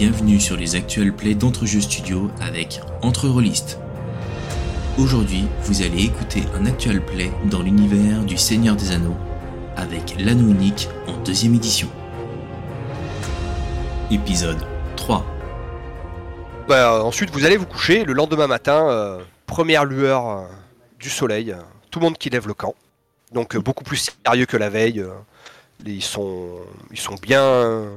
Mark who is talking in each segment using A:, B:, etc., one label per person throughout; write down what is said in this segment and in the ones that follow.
A: bienvenue sur les actuels plays d'Entrejeux Studio avec Entre Rollistes. Aujourd'hui, vous allez écouter un actual play dans l'univers du Seigneur des Anneaux avec l'anneau unique en deuxième édition. Épisode 3.
B: Bah, ensuite, vous allez vous coucher. Le lendemain matin, euh, première lueur euh, du soleil. euh, tout le monde qui lève le camp. Donc, beaucoup plus sérieux que la veille. Ils, sont, ils sont bien,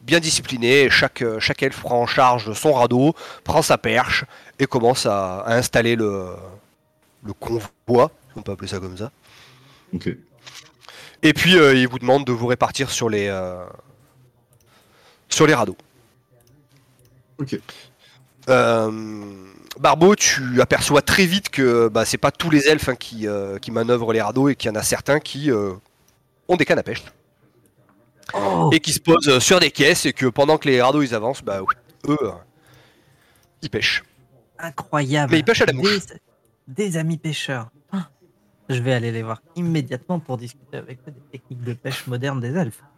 B: bien disciplinés. Chaque, chaque elfe prend en charge son radeau, prend sa perche et commence à, à installer le, le convoi. On peut appeler ça comme ça. Et puis, euh, il vous demande de vous répartir sur les, euh, sur les radeaux.
C: Ok.
B: Euh, Barbeau, tu aperçois très vite que bah, c'est pas tous les elfes hein, qui, euh, qui manœuvrent les radeaux et qu'il y en a certains qui ont des cannes à pêche et qui se posent euh, sur des caisses et que pendant que les radeaux ils avancent, bah oui, eux euh, ils pêchent.
D: Incroyable.
B: Mais ils pêchent à la mouche.
D: Des, des amis pêcheurs. Ah, Je vais aller les voir immédiatement pour discuter avec eux des techniques de pêche modernes des elfes.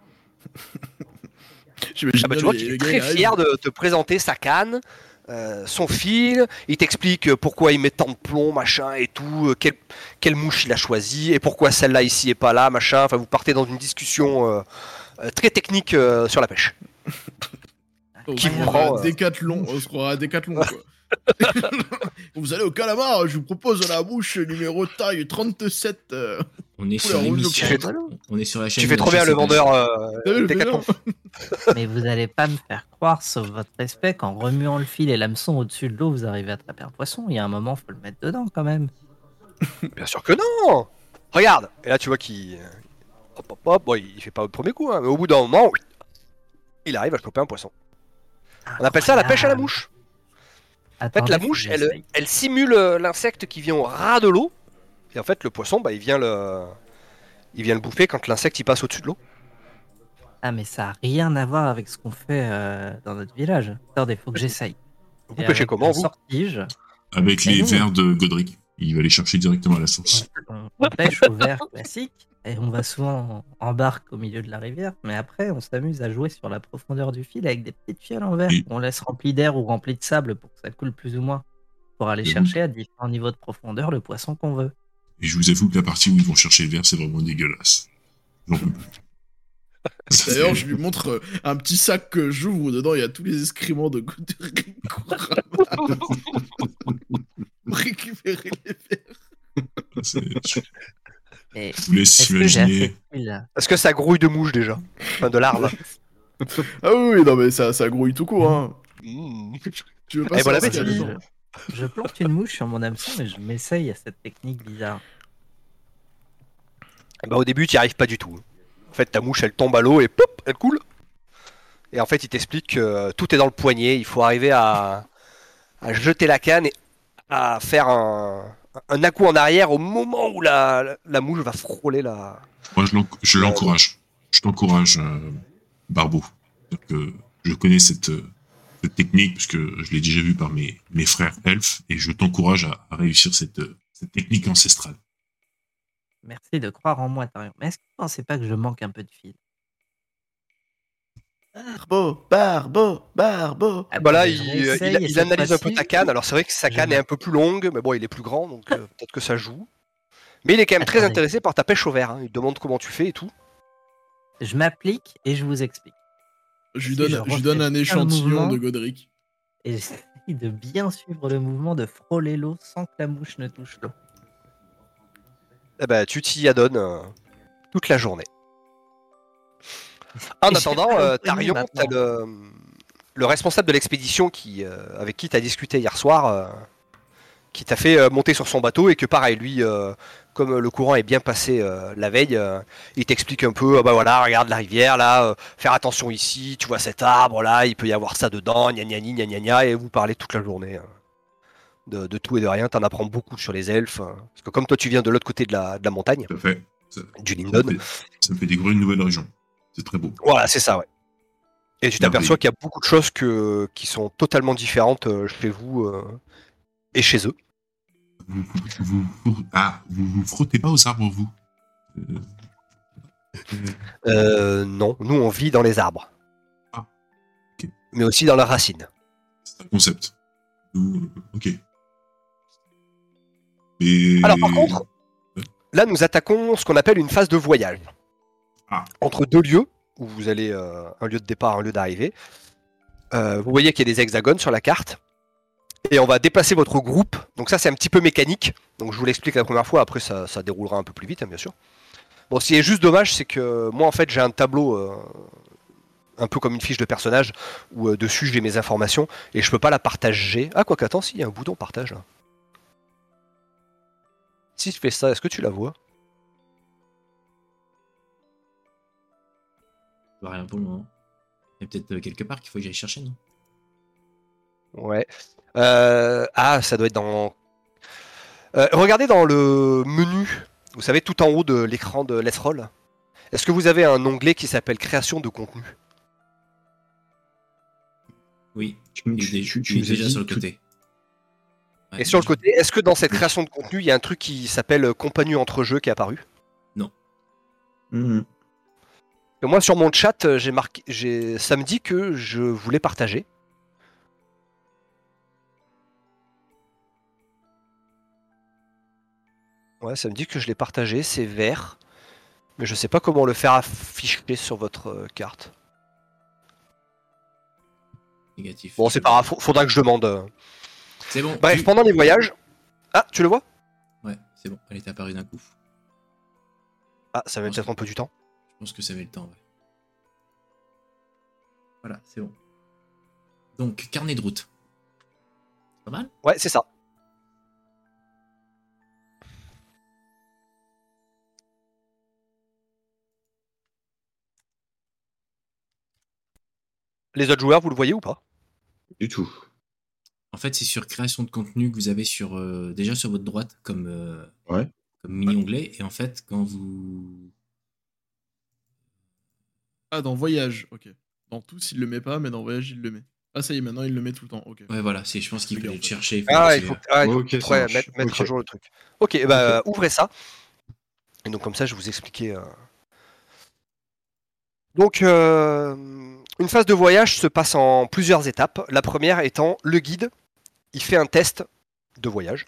B: Ah bah, tu vois qu'il est très fier de te présenter sa canne, euh, son fil, il t'explique pourquoi il met tant de plomb, machin et tout, euh, quelle, quelle mouche il a choisi et pourquoi celle-là ici et pas là, machin. Enfin, vous partez dans une discussion très technique euh, sur la pêche.
E: On
B: Qui
E: se
B: vous
E: croira
B: prend,
E: à
B: euh,
E: Décathlon, on se croira à Décathlon, quoi. vous allez au calamar, je vous propose la mouche numéro taille 37. euh.
A: On est
E: Oula,
A: sur
E: on
A: est sur la chaîne.
B: Tu fais trop bien le vendeur euh, Décathlon.
D: Mais vous allez pas me faire croire, sauf votre respect, qu'en remuant le fil et l'hameçon au-dessus de l'eau, vous arrivez à attraper un poisson. Il y a un moment, faut le mettre dedans quand même.
B: Bien sûr que non Regarde Et là, tu vois qu'il. Hop, hop, hop. Bon, il fait pas au premier coup, hein, mais au bout d'un moment, il arrive à choper un poisson. On appelle ça la pêche à la mouche. En fait, la mouche, elle, elle simule euh, l'insecte qui vient au ras de l'eau. Et en fait, le poisson, bah, il vient le. Il vient le bouffer quand l'insecte il passe au-dessus de l'eau.
D: Ah, mais ça a rien à voir avec ce qu'on fait euh, dans notre village. Attendez, faut que j'essaye.
B: Vous
D: Et
B: pêchez
D: avec
B: comment,
D: un
B: vous?
D: sortige,
C: Avec les verres de Godric. Il va les chercher directement à la source.
D: On, pêche au verre classique et on va souvent en barque au milieu de la rivière. Mais après, on s'amuse à jouer sur la profondeur du fil avec des petites fioles en verre.
C: Oui.
D: On laisse rempli d'air ou rempli de sable pour que ça coule plus ou moins. Pour aller chercher à différents niveaux de profondeur le poisson qu'on veut.
C: Et je vous avoue que la partie où ils vont chercher le verre, c'est vraiment dégueulasse. J'en peux plus. Ça,
E: D'ailleurs, je lui montre euh, un petit sac que j'ouvre. Dedans, il y a tous les excréments de. Pour récupérer les verres.
C: Je vous laisse
D: est-ce que
C: imaginer.
B: Est-ce ça grouille de mouche déjà? Enfin, de larves.
E: Ah oui, non, mais ça, ça grouille tout court. Hein.
B: Mmh.
E: Tu veux pas
B: Eh, bon
E: dedans
D: je, je plante une mouche sur mon hameçon et je m'essaye à cette technique bizarre.
B: Bah, au début, tu n'y arrives pas du tout. En fait, ta mouche, elle tombe à l'eau et pop, elle coule. Et en fait, il t'explique que euh, tout est dans le poignet. Il faut arriver à, à jeter la canne et à faire un, un à-coup en arrière au moment où la, la, la mouche va frôler la.
C: Moi, je l'enc- je l'encourage. Je t'encourage, euh, Barbeau. Que je connais cette, euh, cette technique, puisque je l'ai déjà vu par mes, mes frères elfes, et je t'encourage à, à réussir cette, euh, cette technique ancestrale.
D: Merci de croire en moi, Tarion. Mais est-ce que vous pensez pas que je manque un peu de fil?
E: Barbeau, Barbeau, Barbeau.
D: Ah
B: Bah là, il, euh, il- il analyse un peu ta canne. Alors, c'est vrai que sa canne est un peu plus longue, mais bon, il est plus grand, donc euh, peut-être que ça joue. Mais il est quand même très intéressé par ta pêche au verre. hein. Il te demande comment tu fais et tout.
D: Je m'applique et je vous explique.
E: Je lui donne,
D: je
E: je lui donne un échantillon de Godric.
D: Et j'essaye de bien suivre le mouvement, de frôler l'eau sans que la mouche ne touche l'eau.
B: Eh ben, tu t'y adonnes euh, toute la journée. En attendant, euh, Tarion, t'as le, le responsable de l'expédition qui, euh, avec qui tu as discuté hier soir, euh, qui t'a fait euh, monter sur son bateau et que pareil, lui, euh, comme le courant est bien passé euh, la veille, euh, il t'explique un peu, ah bah voilà, regarde la rivière là, euh, faire attention ici, tu vois cet arbre là, il peut y avoir ça dedans, gna gna gna gna gna gna, et vous parlez toute la journée. euh, de, de tout et de rien, t'en apprends beaucoup sur les elfes. euh, parce que comme toi tu viens de l'autre côté de la, de la montagne,
C: fait. Ça,
B: du
C: ça
B: Lindon,
C: fait, ça me fait découvrir une nouvelle région. C'est très beau.
B: Voilà, c'est ça, ouais. Et tu t'aperçois qu'il y a beaucoup de choses que, qui sont totalement différentes euh, chez vous euh, et chez eux.
C: Vous, vous, vous- ah, vous vous frottez pas aux arbres, vous? Euh,
B: Euh, non, nous on vit dans les arbres. mais aussi dans leurs racines.
C: C'est un concept. Ok.
B: Alors par contre, là nous attaquons ce qu'on appelle une phase de voyage.
C: Ah.
B: Entre deux lieux, où vous allez euh, un lieu de départ, un lieu d'arrivée. Euh, vous voyez qu'il y a des hexagones sur la carte. Et on va déplacer votre groupe. Donc ça c'est un petit peu mécanique. Donc je vous l'explique la première fois, après ça, déroulera un peu plus vite, hein, bien sûr. Bon, ce qui est juste dommage, c'est que moi en fait j'ai un tableau euh, un peu comme une fiche de personnage où dessus j'ai mes informations et je peux pas la partager. Ah quoi qu'attends, si, il y a un bouton partage. Si je fais ça, est-ce que tu la vois?
A: Je vois rien pour le moment. Il y a peut-être euh, quelque part qu'il faut que j'aille chercher, non?
B: Ouais. Euh, ah, ça doit être dans. Euh, regardez dans le menu, vous savez, tout en haut de l'écran de Let's Roll. Est-ce que vous avez un onglet qui s'appelle Création de contenu?
A: Oui,
F: tu
A: il est
F: nous as
A: déjà
F: dit
A: sur le
F: tout-
A: côté. Ouais,
B: Et sur le
A: je-
B: côté, est-ce que dans cette création de contenu, il y a un truc qui s'appelle Compagnie entre jeux qui est apparu?
F: Mhm.
B: Et Moi, sur mon chat, euh, j'ai marqué, j'ai, ça me dit que je voulais partager. Ouais, ça me dit que je l'ai partagé, c'est vert. Mais je sais pas comment le faire afficher sur votre euh, carte.
A: Négatif.
B: Bon, c'est pas grave, faudra que je demande. euh.
A: C'est bon.
B: Bref,
A: tu-
B: pendant les voyages. Ah, tu le vois?
A: Ouais, c'est bon. Elle est apparue d'un coup.
B: Ah, ça va peut-être un peu du temps.
A: Je pense que ça met le temps, ouais. Voilà, c'est bon. Donc, carnet de route. Pas mal?
B: Ouais, c'est ça. Les autres joueurs, vous le voyez ou pas?
F: Du tout.
A: En fait, c'est sur création de contenu que vous avez sur euh, déjà sur votre droite comme, euh,
F: Ouais.
A: comme mini-onglet. Et en fait, quand vous.
E: Ah, dans Voyage, ok. Dans tous, il le met pas, mais dans Voyage, il le met. Ah, ça y est, maintenant, il le met tout le temps, ok.
A: Ouais, voilà, c'est, je pense qu'il fallait le chercher.
B: Ah,
A: fallait
B: il faut,
A: que-
B: ah, il faut- mettre, à jour le truc. Ok, bah ouvrez ça. Et donc comme ça, je vais vous expliquer. euh. Donc, euh, une phase de voyage se passe en plusieurs étapes. La première étant le guide. Il fait un test de voyage,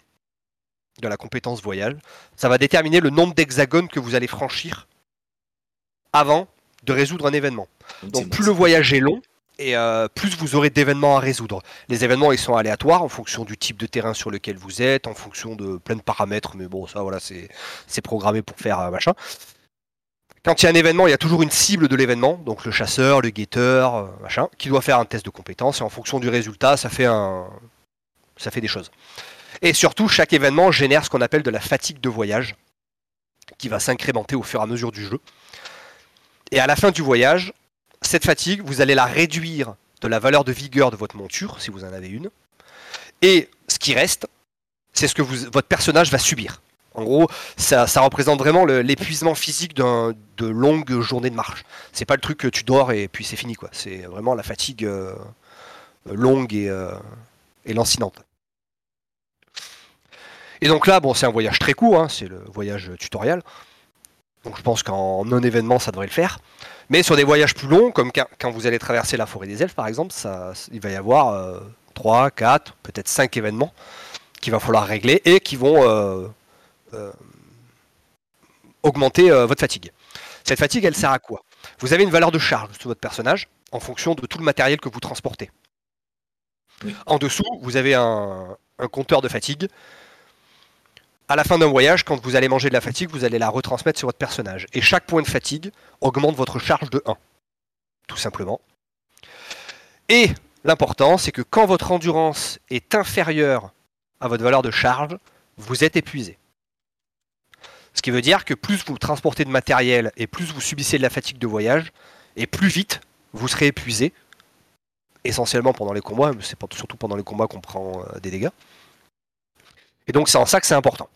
B: de la compétence voyage. Ça va déterminer le nombre d'hexagones que vous allez franchir avant de résoudre un événement.
A: donc,
B: plus le voyage est long, et euh, plus vous aurez d'événements à résoudre. Les événements ils sont aléatoires en fonction du type de terrain sur lequel vous êtes, en fonction de plein de paramètres, mais bon ça voilà c'est c'est programmé pour faire euh, machin. Quand il y a un événement, il y a toujours une cible de l'événement, donc le chasseur, le guetteur, euh, machin, qui doit faire un test de compétence et en fonction du résultat, ça fait un ça fait des choses. Et surtout, chaque événement génère ce qu'on appelle de la fatigue de voyage, qui va s'incrémenter au fur et à mesure du jeu. Et à la fin du voyage, cette fatigue, vous allez la réduire de la valeur de vigueur de votre monture, si vous en avez une. Et ce qui reste, c'est ce que votre personnage va subir. En gros, ça, représente vraiment l'épuisement physique de longues journées de marche. C'est pas le truc que tu dors et puis c'est fini, quoi. C'est vraiment la fatigue euh, longue et, euh, et lancinante. Et donc là, bon, c'est un voyage très court, hein, c'est le voyage tutoriel. Donc je pense qu'en non-événement, ça devrait le faire. Mais sur des voyages plus longs, comme quand, vous allez traverser la forêt des elfes par exemple, ça, il va y avoir euh, 3, 4, peut-être 5 événements qu'il va falloir régler et qui vont euh, euh, augmenter euh, votre fatigue. Cette fatigue, elle sert à quoi? Vous avez une valeur de charge sur votre personnage en fonction de tout le matériel que vous transportez. En dessous, vous avez un, un compteur de fatigue. À la fin d'un voyage, quand vous allez manger de la fatigue, vous allez la retransmettre sur votre personnage. Et chaque point de fatigue augmente votre charge de 1. Tout simplement. Et l'important, c'est que quand votre endurance est inférieure à votre valeur de charge, vous êtes épuisé. Ce qui veut dire que plus vous transportez de matériel et plus vous subissez de la fatigue de voyage, et plus vite vous serez épuisé, essentiellement pendant les combats, mais c'est surtout pendant les combats qu'on prend euh, des dégâts. Et donc c'est en ça que c'est important.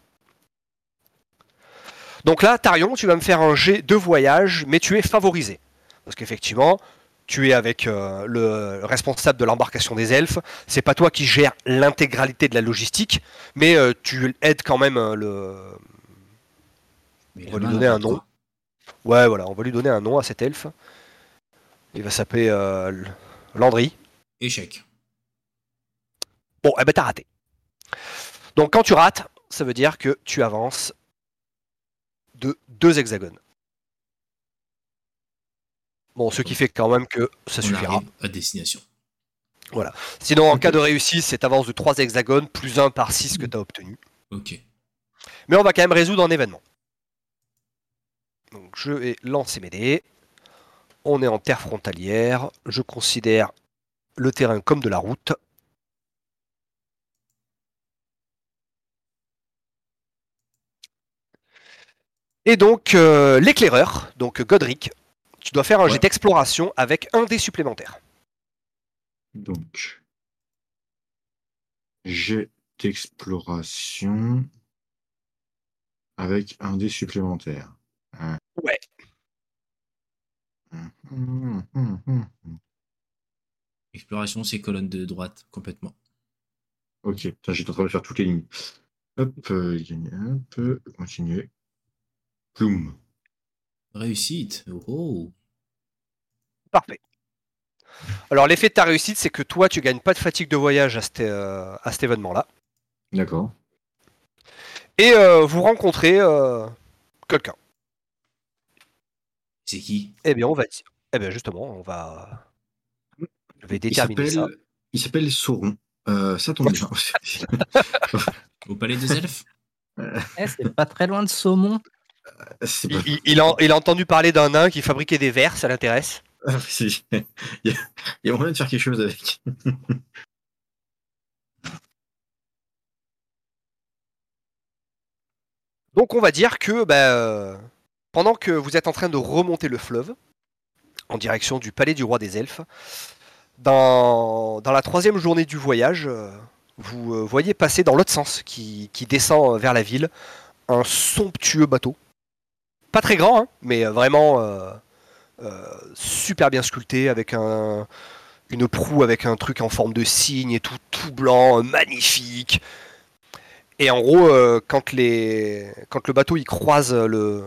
B: Donc là, Tarion, tu vas me faire un jet de voyage, mais tu es favorisé. Parce qu'effectivement, tu es avec euh, le responsable de l'embarcation des elfes. C'est pas toi qui gères l'intégralité de la logistique, mais euh, tu aides quand même euh, le.
A: Mais
B: On va lui donner un nom. Ouais, voilà, on va lui donner un nom à cet elfe. Il va s'appeler Landry.
A: Échec.
B: Bon, eh ben t'as raté. Donc quand tu rates, ça veut dire que tu avances de deux hexagones. Bon, ce qui fait quand même que ça
A: On
B: suffira.
A: à destination.
B: Sinon, en cas de réussite, c'est avance de trois hexagones plus un par 6 que tu as obtenu.
A: Ok.
B: Mais on va quand même résoudre un événement. Donc je vais lancer mes dés. On est en terre frontalière. Je considère le terrain comme de la route. Et donc euh, l'éclaireur, donc Godric, tu dois faire un jet d'exploration avec un dé supplémentaire.
F: Donc, jet d'exploration avec un dé supplémentaire. Hein.
B: Ouais.
A: Exploration, c'est colonne de droite, complètement.
F: Ok, j'étais en train de faire toutes les lignes. Hop, euh, gagner, hop, euh, continuer. Ploum.
A: Réussite. Oh.
B: Parfait. Alors l'effet de ta réussite, c'est que toi, tu gagnes pas de fatigue de voyage à cet, euh, à cet événement-là.
F: D'accord.
B: Et euh, vous rencontrez euh, quelqu'un.
A: C'est qui?
B: Eh bien, on va dire. Eh bien, justement, on va. Je vais
F: Il
B: déterminer ça.
F: s'appelle, il s'appelle Sauron. Euh, ça tombe bien.
A: Au palais des elfes?
D: Eh, c'est pas très loin de Saumon.
B: Il,
F: pas-
B: il- il a, il a entendu parler d'un nain qui fabriquait des verres, ça l'intéresse.
F: Ah, si. Il y, a, il y a moyen de faire quelque chose avec.
B: Donc on va dire que bah, euh, pendant que vous êtes en train de remonter le fleuve en direction du palais du roi des elfes, dans, dans la troisième journée du voyage, euh, vous euh, voyez passer dans l'autre sens, qui, qui descend vers la ville, un somptueux bateau. Pas très grand, hein, mais euh, vraiment euh, euh, super bien sculpté, avec un, une proue avec un truc en forme de cygne et tout, tout blanc, magnifique. Et en gros, euh, quand, les... quand le bateau il croise le,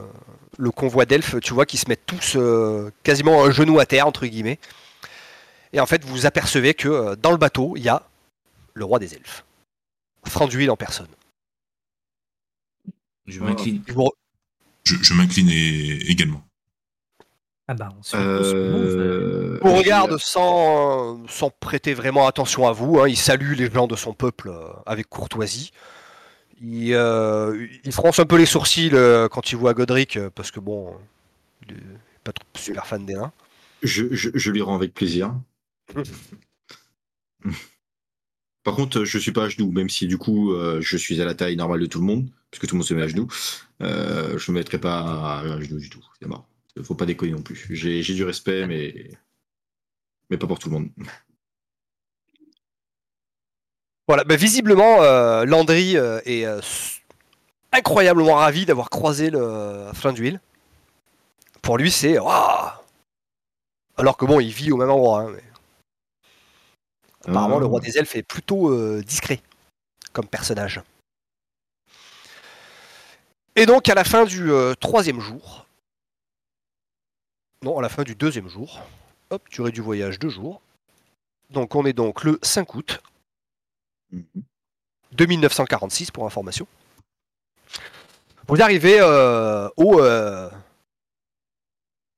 B: le convoi d'elfes, tu vois qu'ils se mettent tous euh, quasiment un genou à terre, entre guillemets. Et en fait, vous apercevez que euh, dans le bateau, il y a le roi des elfes. Franduil en personne.
A: Je m'incline.
B: Vous,
C: Je, je m'incline également.
D: Ah bah, on
F: Euh,
B: vous regarde sans, sans prêter vraiment attention à vous. hein. Il salue les gens de son peuple euh, avec courtoisie. Il, euh, il fronce un peu les sourcils euh, quand il voit Godric, parce que bon, il est pas trop super fan des nains.
F: je, je, je lui rends avec plaisir. Par contre, je suis pas à genoux, même si du coup euh, je suis à la taille normale de tout le monde, puisque tout le monde se met à genoux. Euh, je me mettrai pas à, genoux du tout. C'est mort. Faut pas déconner non plus. J'ai du respect, mais mais pas pour tout le monde.
B: Voilà, bah, visiblement, euh, Landry euh, est incroyablement ravi d'avoir croisé le fin d'huile. Pour lui, c'est Waouh Alors que bon, il vit au même endroit. hein, mais Apparemment,
F: Ah.
B: le roi des elfes est plutôt euh, discret comme personnage. Et donc, à la fin du euh, troisième jour, non, à la fin du deuxième jour, hop, durée du voyage deux jours. Donc, on est donc le 5 août.
F: Mhm.
B: 2946 pour information. Vous arrivez euh, au euh,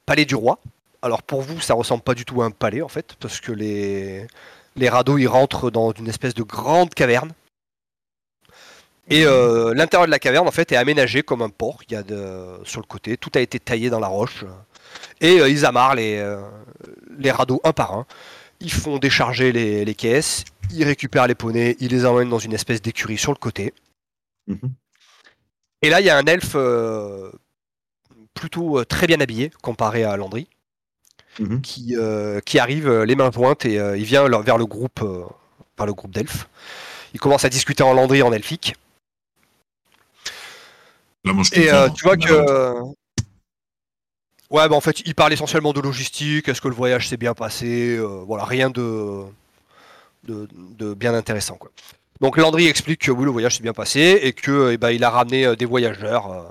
B: palais du roi. Alors pour vous, ça ressemble pas du tout à un palais en fait, parce que les, les radeaux ils rentrent dans une espèce de grande caverne. Et euh, l'intérieur de la caverne en fait est aménagé comme un port. Il y a de, sur le côté, tout a été taillé dans la roche. Et euh, ils amarrent les, euh, les radeaux un par un. Ils font décharger les, les caisses, ils récupèrent les poneys, ils les emmènent dans une espèce d'écurie sur le côté.
F: Mhm.
B: Et là, il y a un elfe plutôt très bien habillé comparé à Landry,
F: Mhm.
B: qui, qui arrive les mains jointes et il vient vers le groupe, le groupe d'elfes. Il commence à discuter en Landry en elfique.
C: Là, moi, je
B: Et euh, tu vois que. Ouais, bah en fait, il parle essentiellement de logistique. Est-ce que le voyage s'est bien passé euh, Voilà, rien de, de, de bien intéressant. Quoi. Donc Landry explique que oui, le voyage s'est bien passé et que eh ben, il a ramené euh, des voyageurs, euh,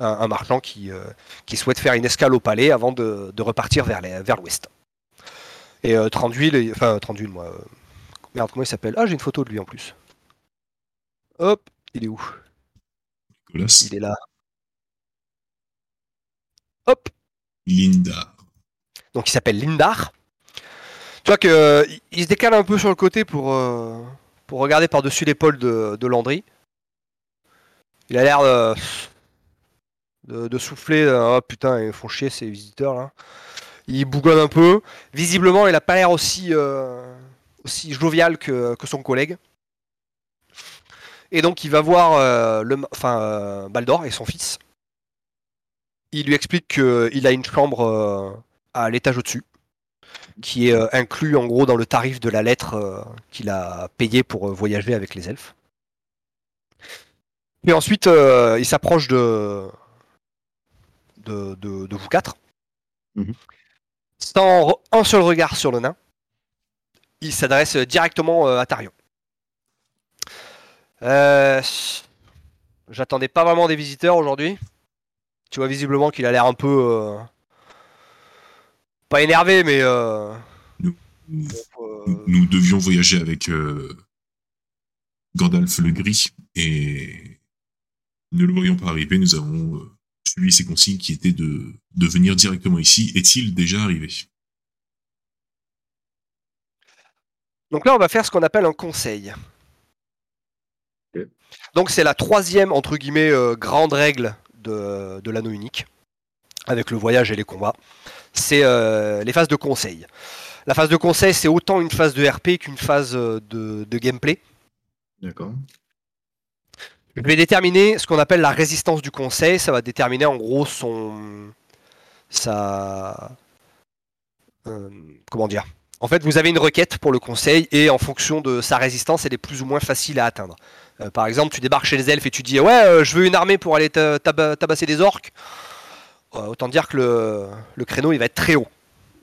B: un, un marchand qui, euh, qui souhaite faire une escale au palais avant de, de repartir vers les- vers l'ouest. Et Tranduil, enfin Tranduil, moi. Merde, comment il s'appelle? Ah, j'ai une photo de lui en plus. Hop, il est où?
C: Nicolas.
B: Il est là. Hop,
C: Linda.
B: donc il s'appelle Lindar. Tu vois que euh, il- se décale un peu sur le côté pour, euh, pour regarder par-dessus l'épaule de, de Landry. Il a l'air euh, de, de souffler. Oh putain, ils font chier ces visiteurs là. Il bougonne un peu. Visiblement, il a pas l'air aussi, euh, aussi jovial que, que son collègue. Et donc, il va voir euh, le, enfin, euh, Baldor et son fils. Il lui explique qu'il a une chambre euh, à l'étage au-dessus, qui est euh, inclus en gros dans le tarif de la lettre euh, qu'il a payé pour euh, voyager avec les elfes. Et ensuite, euh, il s'approche de, de, de- de vous quatre.
F: Mhm.
B: Sans un seul regard sur le nain, il s'adresse directement euh, à Tarion. Euh, J'attendais pas vraiment des visiteurs aujourd'hui. Tu vois visiblement qu'il a l'air un peu. euh, pas énervé, mais. euh,
C: Nous,
B: euh,
C: nous devions voyager avec Gandalf le Gris et ne le voyons pas arriver. Nous avons suivi ses consignes qui étaient de, de venir directement ici. Est-il déjà arrivé?
B: Donc là, on va faire ce qu'on appelle un conseil. Donc c'est la troisième, entre guillemets, euh, grande règle de, de l'anneau unique, avec le voyage et les combats. C'est euh, les phases de conseil. La phase de conseil, c'est autant une phase de RP qu'une phase euh, de, de gameplay.
F: D'accord.
B: Je vais déterminer ce qu'on appelle la résistance du conseil. Ça va déterminer en gros son. sa. euh, comment dire En fait, vous avez une requête pour le conseil et en fonction de sa résistance, elle est plus ou moins facile à atteindre. Euh, par exemple, tu débarques chez les elfes et tu dis Ouais, euh, je veux une armée pour aller ta- taba- tabasser des orques. Euh, autant dire que le, le créneau il va être très haut.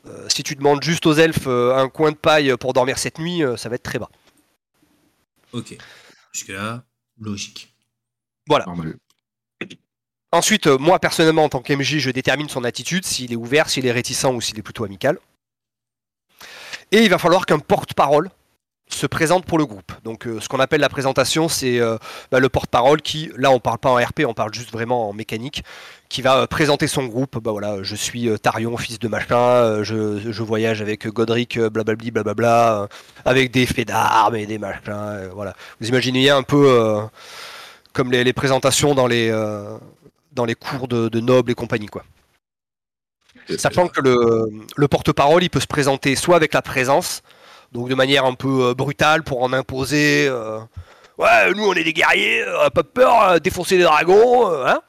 B: Euh, si tu demandes juste aux elfes euh, un coin de paille pour dormir cette nuit, euh, ça va être très bas.
A: Ok. Jusque-là, logique.
F: Normal.
B: Ensuite, moi personnellement en tant qu'MJ, je détermine son attitude, s'il est ouvert, s'il est réticent ou s'il est plutôt amical. Et il va falloir qu'un porte-parole se présente pour le groupe. Donc euh, ce qu'on appelle la présentation, c'est euh, bah, le porte-parole qui, là on parle pas en RP, on parle juste vraiment en mécanique, qui va euh, présenter son groupe. Bah voilà, je suis Tarion, fils de machin, je, voyage avec Godric, blablabli, blablabla, avec des faits d'armes et des machins. voilà. Vous imaginez un peu comme les, présentations dans les, dans les cours de, de nobles et compagnie. Quoi. Sachant que le porte-parole, il peut se présenter soit avec la présence, donc de manière un peu euh, brutale pour en imposer. euh, ouais, nous on est des guerriers, euh, pas peur, défoncer des dragons, hein.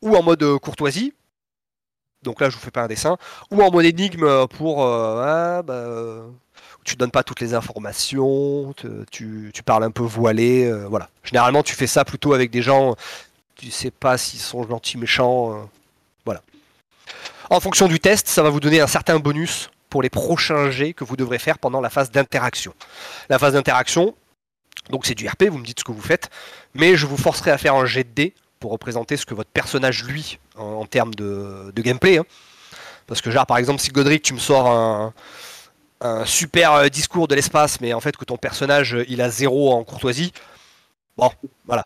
B: ou en mode courtoisie. Donc là, je vous fais pas un dessin, ou en mode énigme pour ouais, bah, tu donnes pas toutes les informations, tu, parles un peu voilé, voilà. Généralement, tu fais ça plutôt avec des gens, tu sais pas s'ils sont gentils, méchants, voilà. En fonction du test, ça va vous donner un certain bonus pour les prochains jets que vous devrez faire pendant la phase d'interaction. La phase d'interaction, donc c'est du RP, vous me dites ce que vous faites, mais je vous forcerai à faire un jet de dés pour représenter ce que votre personnage, lui, en, en termes de, de gameplay. hein. Parce que, genre, par exemple, si Godric, tu me sors un, un super euh, discours de l'espace, mais en fait que ton personnage, euh, il a zéro en courtoisie, bon, voilà.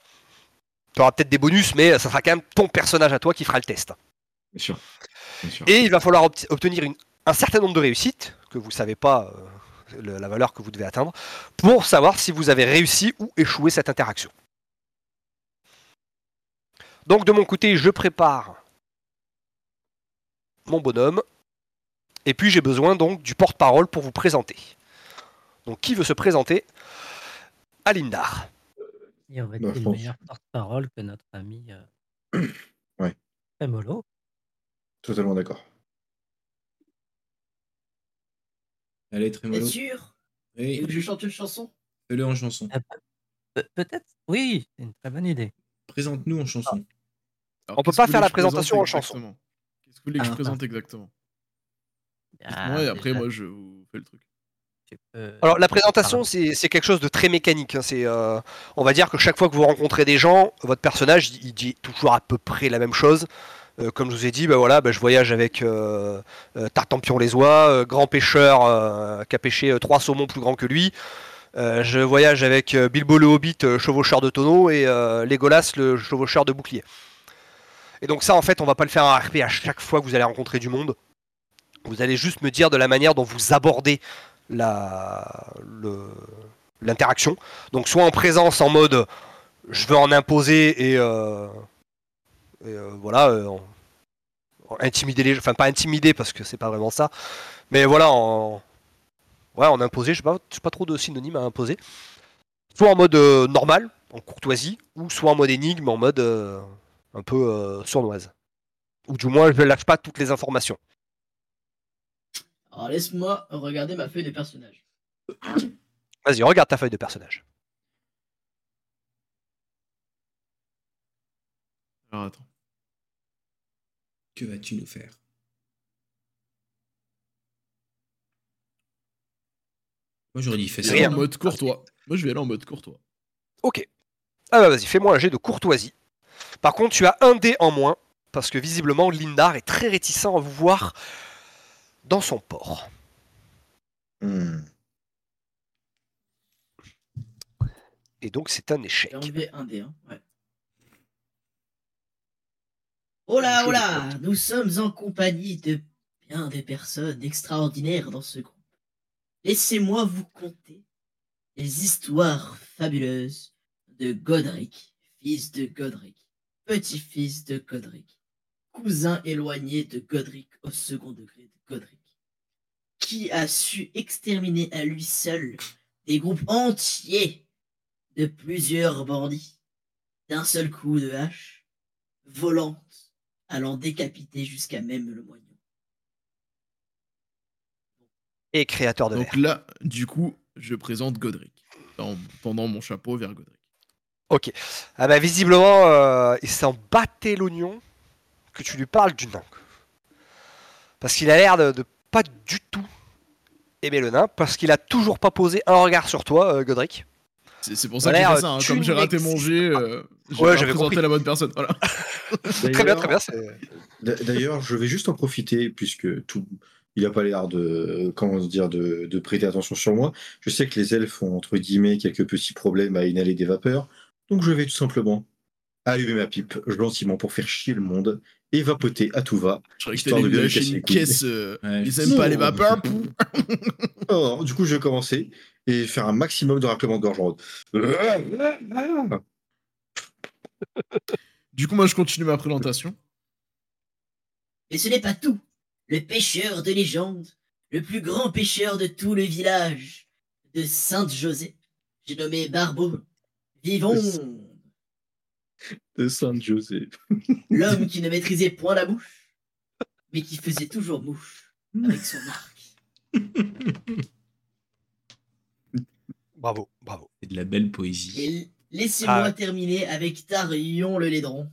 B: Tu auras peut-être des bonus, mais ça sera quand même ton personnage à toi qui fera le test.
F: Bien sûr. Bien sûr.
B: Et il va falloir obtenir une- un certain nombre de réussites, que vous ne savez pas euh, le- la valeur que vous devez atteindre, pour savoir si vous avez réussi ou échoué cette interaction. Donc de mon côté, je prépare mon bonhomme, et puis j'ai besoin donc du porte-parole pour vous présenter. Donc qui veut se présenter? Alindar.
D: Y aurait-il
F: Bah,
D: une
F: pense.
D: meilleure porte-parole que notre ami euh...
F: Ouais. Totalement d'accord.
A: Allez, très mollo.
G: sûr?
A: Oui,
G: je chante une chanson?
A: Fais-le en chanson.
D: Pe- Peut-être Oui, c'est une très bonne idée.
A: Présente-nous en chanson.
E: Alors,
B: On peut pas faire la présentation en chanson.
E: Qu'est-ce que vous voulez que je
D: Ah,
E: présente exactement?
D: Ah,
E: Moi et après,
D: déjà,
E: moi, je vous fais le truc.
B: Alors la présentation, c'est c'est quelque chose de très mécanique. hein. C'est, euh, on va dire que chaque fois que vous rencontrez des gens, votre personnage, il dit toujours à peu près la même chose, comme je vous ai dit, bah voilà, bah, je voyage avec euh, euh, Tartampion les oies, euh, grand pêcheur euh, qui a pêché euh, trois saumons plus grands que lui. Euh, je voyage avec euh, Bilbo le Hobbit, euh, chevaucheur de tonneau, et euh, Legolas, le chevaucheur de bouclier. Et donc ça, en fait, on va pas le faire en à chaque fois que vous allez rencontrer du monde. Vous allez juste me dire de la manière dont vous abordez l'interaction. Donc soit en présence, en mode je veux en imposer euh, et, euh, voilà, euh, en- en intimider les gens. Enfin, pas intimider parce que c'est pas vraiment ça. Mais voilà, en, ouais, en imposer, je sais pas, je sais pas trop de synonymes à imposer. Soit en mode euh, normal, en courtoisie, ou soit en mode énigme, en mode euh, un peu euh, sournoise. Ou du moins, je ne lâche pas toutes les informations.
G: Alors laisse-moi regarder ma feuille de personnage.
B: Vas-y, regarde ta feuille de personnage.
E: Alors attends.
A: Que vas-tu nous faire? Moi j'aurais dit fais
E: Je
A: ça.
B: Rien.
E: en mode courtois. Moi, je vais aller en mode courtois.
B: Ok. Ah bah vas-y, fais-moi un jet de courtoisie. Par contre, tu as un dé en moins, parce que visiblement, Lindar est très réticent à vous voir dans son port.
F: Hmm.
B: Et donc, c'est un échec.
G: J'ai enlevé un dé. Hein. Ouais. Oh là, oh là Nous sommes en compagnie de bien des personnes extraordinaires dans ce groupe. Laissez-moi vous conter les histoires fabuleuses de Godric, fils de Godric, petit-fils de Godric, cousin éloigné de Godric au second degré de Godric, qui a su exterminer à lui seul des groupes entiers de plusieurs bandits, d'un seul coup de hache, volante, allant décapiter jusqu'à même le moignon.
B: Et créateur de
E: Donc
B: verre.
E: là, du coup, je présente Godric. En tendant mon chapeau vers Godric.
B: Ah bah visiblement, euh, il s'en battait l'oignon que tu lui parles du nain. Parce qu'il a l'air de, de pas du tout aimer le nain, parce qu'il a toujours pas posé un regard sur toi, euh, Godric.
E: C'est pour ça que j'ai fait ça. hein. Comme j'ai raté mon jet, euh,
B: Ouais, j'avais
E: présenté la bonne personne. Voilà.
B: Très bien, très bien.
F: D'ailleurs, je vais juste en profiter puisque tout, il n'a pas l'air de, comment dire, de, de prêter attention sur moi. Je sais que les elfes ont entre guillemets quelques petits problèmes à inhaler des vapeurs, donc je vais tout simplement allumer ma pipe gentiment pour faire chier le monde et vapoter à tout va.
E: Je
F: Histoire de bien
E: lâcher
F: casser les
E: une
F: couilles.
E: caisse. euh,
A: Ouais,
E: ils aiment pas les
F: Non.
E: vapeurs.
F: Alors, du coup, je vais commencer et faire un maximum de raclements de gorge en mode.
E: Du coup, moi, je continue ma présentation.
G: Mais ce n'est pas tout. Le pêcheur de légende, le plus grand pêcheur de tout le village de Sainte-José, j'ai nommé Barbeau, vivons,
F: de Saint-José.
G: l'homme qui ne maîtrisait point la bouche, mais qui faisait toujours mouche avec son arc.
B: Bravo, bravo.
A: C'est de la belle poésie.
G: Laissez-moi
B: Ah.
G: terminer avec Tarion le Laidron,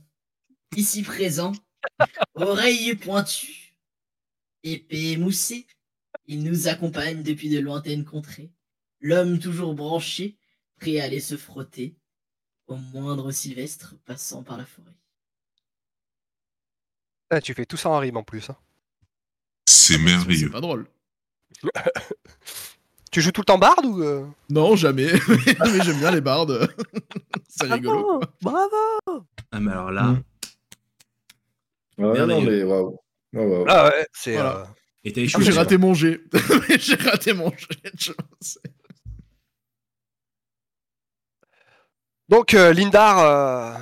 G: ici présent, oreille pointue, épée émoussée, il nous accompagne depuis de lointaines contrées, l'homme toujours branché, prêt à aller se frotter au moindre sylvestre passant par la forêt.
B: Ah, tu fais tout ça en rime en plus. hein.
C: C'est
E: C'est
C: merveilleux.
E: pas drôle.
B: Tu joues tout le temps barde ou euh
E: Non, jamais. mais j'aime bien les bardes. C'est rigolo.
D: Bravo, bravo.
A: Ah, mais alors là,
F: Mm. Ouais, non, mais waouh.
B: Ah ouais, c'est.
E: Voilà.
B: euh,
A: et t'as
E: Ah,
A: échoué.
E: J'ai raté mon jet. j'ai raté mon jet. je sais.
B: Donc euh, Lindar euh,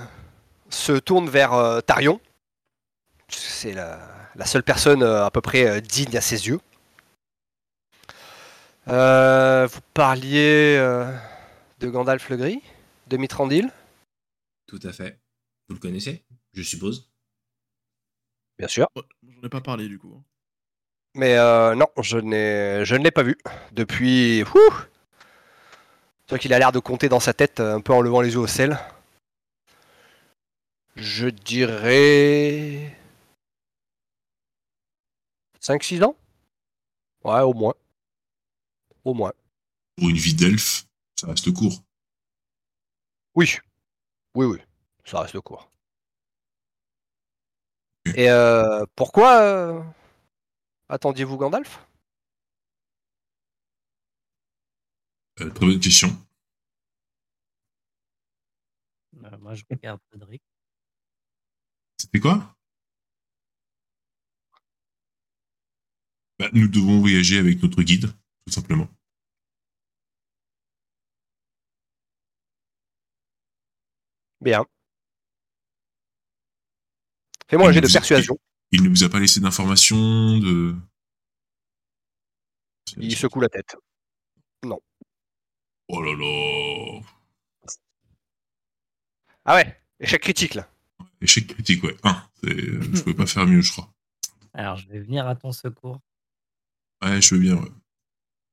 B: se tourne vers euh, Tarion. C'est la, la seule personne euh, à peu près euh, digne à ses yeux. Euh, vous parliez euh, de Gandalf le Gris, de Mitrandil,
A: Tout à fait. Vous le connaissez, je suppose?
B: bien sûr.
E: Ouais, J'en ai pas parlé du coup.
B: Mais euh, non, je, n'ai, je ne l'ai pas vu depuis. C'est qu'il a l'air de compter dans sa tête, euh, un peu en levant les yeux au ciel. Je dirais. 5-6 ans? Ouais, au moins. Au moins.
C: Pour une vie d'elfe, ça reste court.
B: Oui. Oui, oui. Ça reste court.
C: Et
B: Et euh, pourquoi euh, attendiez-vous Gandalf?
C: Euh, très bonne question.
D: Euh, moi, je regarde Cédric.
C: C'était quoi? Bah, Nous devons voyager avec notre guide, tout simplement.
B: Bien. Fais-moi un jet de persuasion.
C: Il ne vous a pas laissé d'informations de.
B: Il secoue la tête.
C: Oh là là
B: Ah ouais, échec critique là.
C: Échec critique, ouais. Un. Euh, Je pouvais pas faire mieux, je crois.
D: Alors, je vais venir à ton secours.
C: Ouais, je veux bien, ouais.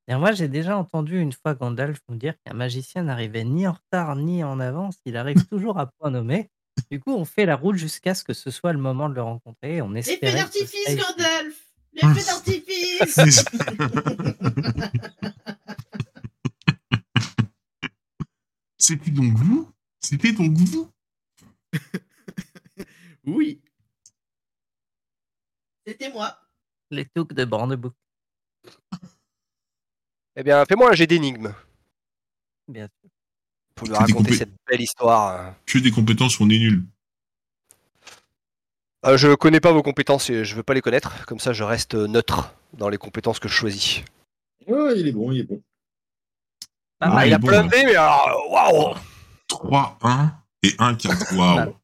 D: Et moi, j'ai déjà entendu une fois Gandalf nous dire qu'un magicien n'arrivait ni en retard ni en avance. Il arrive toujours à point nommé. Du coup, on fait la route jusqu'à ce que ce soit le moment de le rencontrer. On
G: L'effet
D: que ce
G: d'artifice,
D: serait ici.
G: Gandalf L'effet d'artifice
C: C'était donc vous? C'était donc vous?
E: Oui.
G: C'était moi.
D: Les touques de Brandebourg,
B: Eh bien, fais-moi un jet d'énigme
D: bien sûr.
B: pour
C: des
B: raconter
C: compé-
B: cette belle histoire.
C: Que des compétences, on est nul.
B: Euh, je connais pas vos compétences et je veux pas les connaître. Comme ça, je reste neutre dans les compétences que je choisis.
F: Ouais, il est bon, il est bon.
C: Ah,
B: Ah, il a
C: bon,
B: plein de dés, mais alors, waouh
C: 3, 1 et 1, 4. Waouh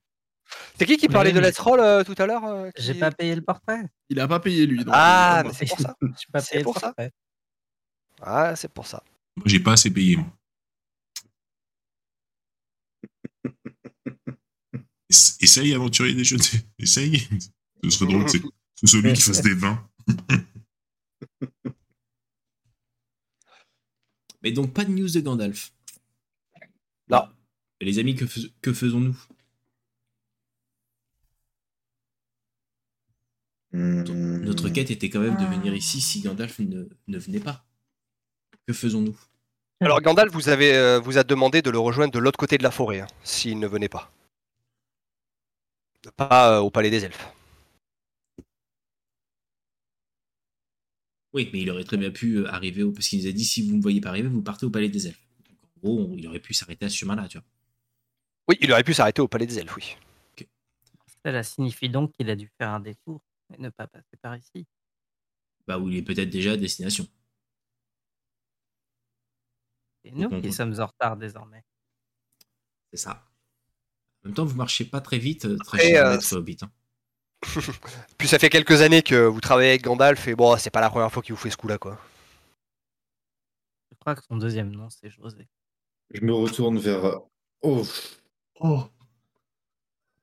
B: C'est qui qui parlait
D: oui,
B: de Let's Roll euh, tout à l'heure euh, qui-
D: J'ai pas payé le portrait.
E: Il a pas payé lui. donc,
B: Ah,
E: euh,
B: mais c'est pour ça.
D: J'ai pas
B: C'est
D: payé le
B: pour ça. Ah, c'est pour ça.
C: Moi, j'ai pas assez payé, moi. Ess- Essaye, aventurier déjeuner. Essaye. Ce serait drôle, c'est c'est celui qui fasse des vins.
A: Mais donc, pas de news de Gandalf.
B: Non.
A: Et les amis, que, fais- que faisons-nous?
F: Hmm.
A: Notre quête était quand même de venir ici si Gandalf ne, ne venait pas. Que faisons-nous?
B: Alors, Gandalf vous, avez, euh, vous a demandé de le rejoindre de l'autre côté de la forêt, hein, s'il ne venait pas. Pas euh, au palais des elfes.
A: Oui, mais il aurait très bien pu euh, arriver au... Parce qu'il nous a dit, si vous ne me voyez pas arriver, vous partez au palais des elfes. Donc, en gros, on- il aurait pu s'arrêter à ce chemin-là, tu vois.
B: Oui, il aurait pu s'arrêter au palais des elfes, oui.
D: Cela signifie donc qu'il a dû faire un détour et ne pas passer par ici.
A: Bah, où il est peut-être déjà à destination.
D: C'est nous qui sommes en retard désormais.
A: C'est ça. En même temps, vous marchez pas très vite, euh, très cher
B: euh,
A: Hobbit. hein.
B: Puis ça fait quelques années que vous travaillez avec Gandalf et bon, c'est pas la première fois qu'il vous fait ce coup-là, quoi.
D: Je crois que son deuxième nom, c'est José.
F: Je me retourne vers. Oh,
C: Oh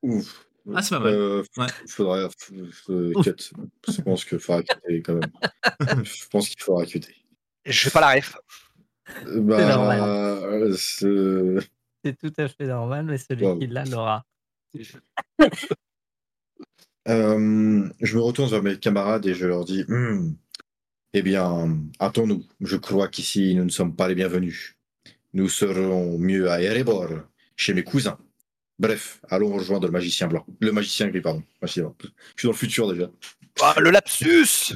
F: ouf.
A: Ah, c'est pas mal.
F: Euh,
A: Ouais.
F: Faudrait. faut- cut. Je pense qu'il faudra cutter quand même. Je pense qu'il faudra cutter.
B: Je fais pas la ref.
F: Euh, Bah,
D: normal.
F: euh, c'est-
D: C'est tout à fait normal, mais celui
F: Wow.
D: qui l'a l'aura.
F: Euh, je me retourne vers mes camarades et je leur dis Hmm, Eh bien, hâtons-nous. Je crois qu'ici, nous ne sommes pas les bienvenus. Nous serons mieux à Erebor, chez mes cousins. Bref, allons rejoindre le magicien blanc. Le magicien gris, pardon. Je suis dans le futur déjà.
B: Ah, le lapsus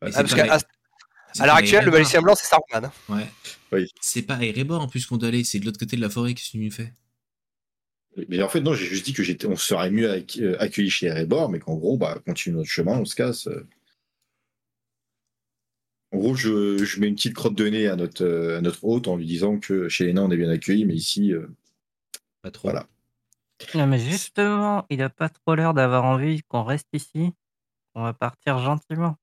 B: Ah,
A: c'est
B: parce qu'à à, l'heure actuelle, le magicien blanc, c'est Saruman. hein.
A: Ouais.
F: Oui.
A: C'est pas à Erebor en plus qu'on doit aller, c'est de l'autre côté de la forêt, qu'est-ce que tu nous fais?
F: Mais en fait, non, j'ai juste dit que j'étais, on serait mieux euh, accueillis chez Erebor, mais qu'en gros, bah, continue notre chemin, on se casse. euh. En gros, je, je mets une petite crotte de nez à notre, euh, à notre hôte en lui disant que chez les nains, on est bien accueillis, mais ici, euh,
A: Pas trop.
F: Voilà.
D: Non, mais justement, il a pas trop l'air d'avoir envie qu'on reste ici. On va partir gentiment.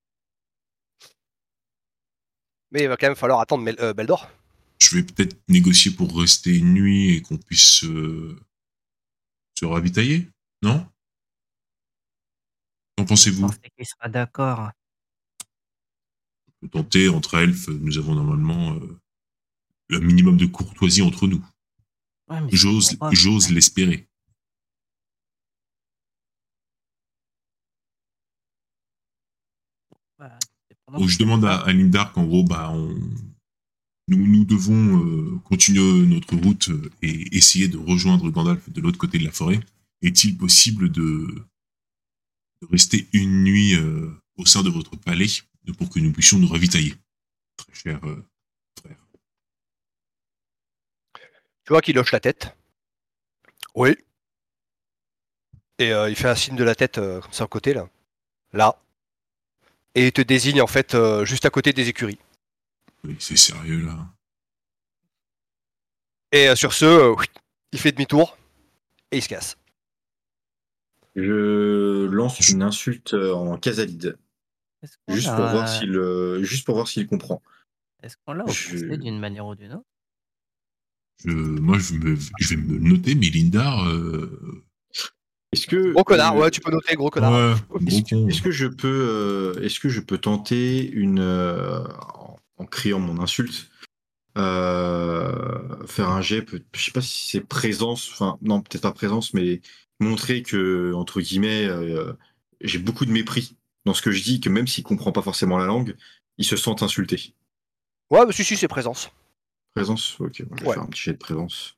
B: Mais il va quand même falloir attendre Mel- euh, Beldor.
C: Je vais peut-être négocier pour rester une nuit et qu'on puisse euh, se ravitailler, non? Qu'en
D: Je
C: pensez-vous
D: qu'il sera d'accord.
C: On peut tenter entre elfes, nous avons normalement euh, le minimum de courtoisie entre nous.
D: Ouais,
C: J'ose, j'ose l'espérer.
D: Voilà, pendant
C: Donc,
D: que
C: je demande à, à Lindark, en gros, bah, on- nous, nous devons euh, continuer notre route euh, et essayer de rejoindre Gandalf de l'autre côté de la forêt. Est-il possible de de rester une nuit euh, au sein de votre palais pour que nous puissions nous ravitailler? Très cher euh, frère.
B: Tu vois qu'il hoche la tête. Oui. Et euh, il fait un signe de la tête euh, comme ça à côté là. Là. Et il te désigne en fait euh, juste à côté des écuries.
C: Oui, c'est sérieux là.
B: Et euh, sur ce, euh, il fait demi-tour et il se casse.
F: Je lance une insulte en casalide, juste pour voir s'il, euh, juste pour voir s'il comprend.
D: Est-ce qu'on l'a
F: Je-
D: d'une manière ou d'une autre?
C: Je, moi, je, me- je vais me noter, mais Lindar. Euh,
F: Est-ce que
B: Gros connard,
F: euh,
B: ouais, tu peux noter gros connard.
C: ouais,
F: Est-ce que,
C: con.
F: est-ce que je peux, euh, est-ce que je peux tenter une, euh, en, en criant mon insulte, euh, faire un jet, peut- je sais pas si c'est présence, enfin non peut-être pas présence, mais montrer que entre guillemets, euh, j'ai beaucoup de mépris dans ce que je dis, que même s'il comprend pas forcément la langue, il se sent insulté.
B: Ouais, bah si, si, c'est présence.
F: Présence, ok, je vais
B: Ouais.
F: faire un petit jet de présence,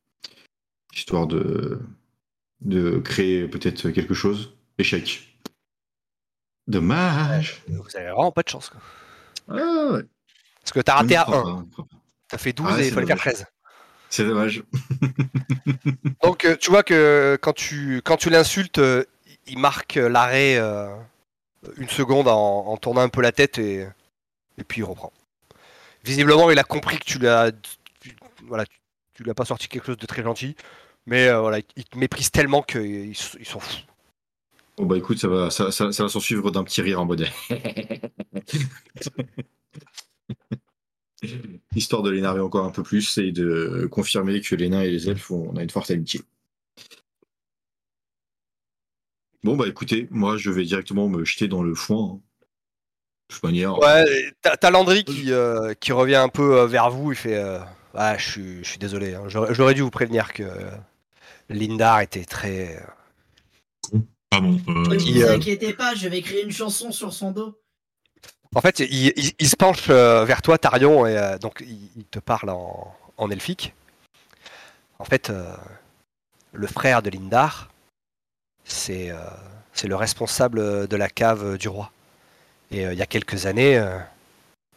F: histoire de de créer peut-être quelque chose. Échec. Dommage.
B: Vous avez vraiment pas de chance. Quoi.
F: Ah ouais.
B: Parce que t'as raté à
F: Je ne crois
B: 1.
F: pas, je ne crois pas.
B: T'as fait 12
F: Ah,
B: et il fallait faire
F: dommage.
B: 13.
F: C'est dommage.
B: Donc euh, tu vois que quand tu, quand tu l'insultes, euh, il marque euh, l'arrêt euh, une seconde en, en tournant un peu la tête et, et puis il reprend. Visiblement, il a compris que tu l'as, tu- voilà, tu, tu lui as pas sorti quelque chose de très gentil, mais euh, voilà, il- il te méprise tellement qu'il s- il s'en fout.
F: Bon bah écoute, ça va, ça, ça, ça va s'en suivre d'un petit rire en mode. Histoire de l'énerver encore un peu plus et de confirmer que les nains et les elfes, on a une forte amitié. Bon bah écoutez, moi je vais directement me jeter dans le foin. hein. De toute manière.
B: Ouais, et t'as Landry qui, euh, qui revient un peu euh, vers vous, il fait, euh, ah, je suis, je suis désolé, hein, j'aurais j'aurais dû vous prévenir que euh, Lindar était très,
C: Pardon. euh,
G: Ne
B: Qui,
G: vous
B: euh,
G: inquiétez pas, je vais écrire une chanson sur son dos.
B: En fait, il, il- il se penche euh, vers toi, Tarion, et euh, donc il, il te parle en, en elfique. En fait, euh, le frère de Lindar, c'est euh, le responsable de la cave du roi. Et euh, il y a quelques années, euh,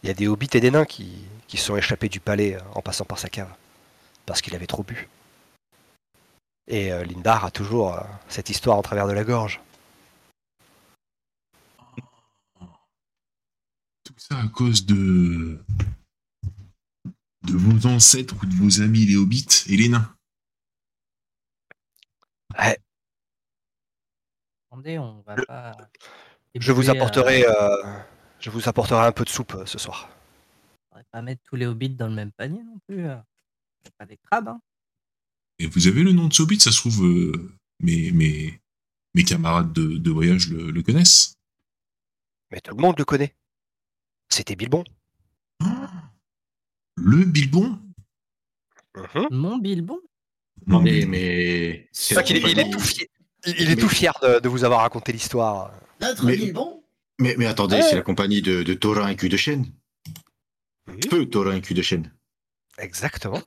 B: il y a des hobbits et des nains qui, sont échappés du palais euh, en passant par sa cave, parce qu'il avait trop bu. Et euh, Lindar a toujours euh, cette histoire en travers de la gorge.
C: Tout ça à cause de. de vos ancêtres ou de vos amis les hobbits et les nains.
D: Attendez, on va pas.
B: Je vous
D: ébuer,
B: apporterai,
D: euh,
B: euh, je vous apporterai un peu de soupe euh, ce soir.
D: faudrait pas mettre tous les hobbits dans le même panier non plus. Pas des crabes, hein.
C: Et vous avez le nom de ce hobbit, ça se trouve, euh, mes, mes, mes camarades de, de voyage le, le connaissent.
B: Mais tout le monde le connaît. C'était Bilbon.
C: Le Bilbon?
D: Mon Bilbon
F: Non mais mais.
B: C'est qu'il est, il est tout fier. Il, il est
F: Mais-
B: tout fier de, de vous avoir raconté l'histoire.
G: Notre
F: Mais-
G: Bilbon
F: Mais, mais attendez,
B: Ouais.
F: c'est la compagnie de, de Thorin et Cul de Chêne. Feu Thorin et Cul de Chêne.
B: Exactement.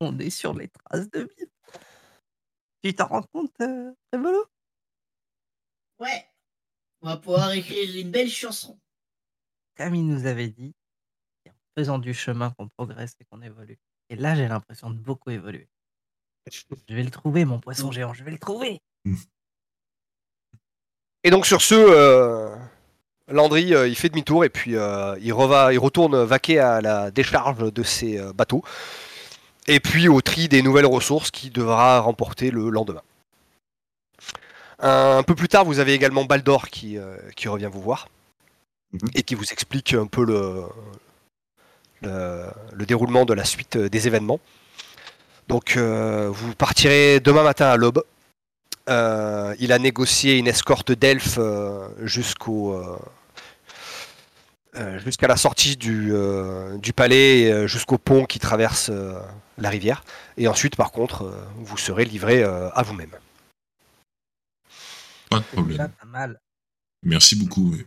D: On est sur les traces de Bilbon. Tu t'en rends compte, euh, Révolo
G: Ouais. On va pouvoir écrire une belle chanson.
D: Comme il nous avait dit, c'est en faisant du chemin qu'on progresse et qu'on évolue. Et là, j'ai l'impression de beaucoup évoluer. Je vais le trouver, mon poisson géant, je vais le trouver.
B: Et donc sur ce, euh, Landry, euh, il fait demi-tour et puis euh, il, reva, il retourne vaquer à la décharge de ses euh, bateaux. Et puis au tri des nouvelles ressources qu'il devra remporter le lendemain. Un peu plus tard, vous avez également Baldor qui, euh, qui revient vous voir
F: Mhm.
B: et qui vous explique un peu le, le, le déroulement de la suite des événements. Donc euh, vous partirez demain matin à l'aube. Euh, il a négocié une escorte d'elfes jusqu'au jusqu'à la sortie du, euh, du palais, et, euh, jusqu'au pont qui traverse euh, la rivière. Et ensuite, par contre, euh, vous serez livré euh, à vous-même.
C: Pas de problème.
D: pas mal.
C: Merci beaucoup. oui.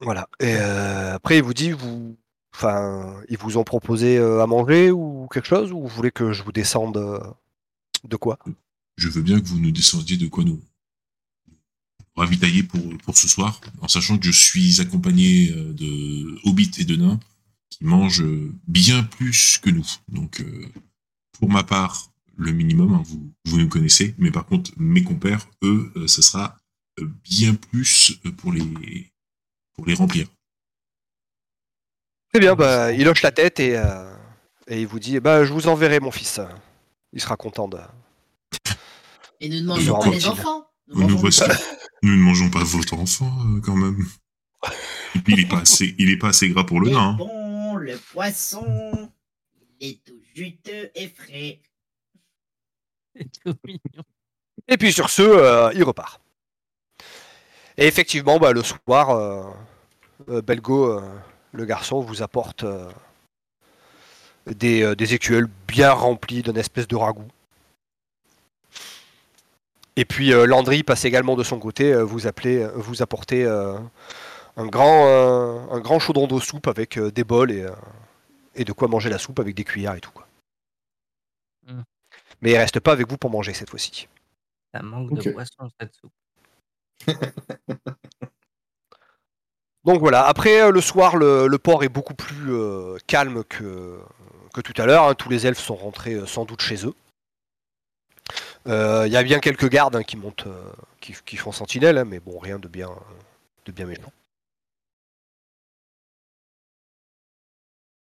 B: Voilà. Et euh, après, il vous dit, vous, enfin, ils vous ont proposé euh, à manger ou quelque chose, ou vous voulez que je vous descende euh, de quoi?
C: Je veux bien que vous nous descendiez de quoi nous ravitailler pour, pour ce soir, en sachant que je suis accompagné euh, de hobbits et de nains qui mangent bien plus que nous. Donc, euh, pour ma part, le minimum, hein, vous, vous nous connaissez, mais par contre, mes compères, eux, euh, ce sera euh, bien plus euh, pour les, pour les remplir.
B: Très bien, bah, il hoche la tête et, euh, et il vous dit bah, Je vous enverrai mon fils. Il sera content de.
G: Et nous ne
B: aura
G: pas les enfants. Nous
C: Nous,
G: mangeons
C: voici. Nous ne mangeons pas votre enfant, euh, quand même. Et puis, il est pas assez, il est pas assez gras pour le nain. hein.
G: bons, le poisson, il est tout juteux et frais.
D: C'est tout mignon.
B: Et puis sur ce, euh, il repart. Et effectivement, bah, le soir, euh, euh, Belgo, euh, le garçon, vous apporte euh, des, euh, des écuelles bien remplies d'une espèce de ragoût. Et puis euh, Landry passe également de son côté, euh, vous, appelez, euh, vous apporter euh, un, grand, euh, un grand chaudron d'eau soupe avec euh, des bols et, euh, et de quoi manger la soupe avec des cuillères et tout. Quoi.
D: Mm.
B: Mais il reste pas avec vous pour manger cette fois-ci.
D: Ça manque de poisson, cette soupe.
B: Donc voilà, après le soir, le, le port est beaucoup plus euh, calme que, que tout à l'heure. hein. Tous les elfes sont rentrés sans doute chez eux. Euh, Il y a bien quelques gardes hein, qui montent, euh, qui, font sentinelle, hein, mais bon, rien de bien, de bien méchant.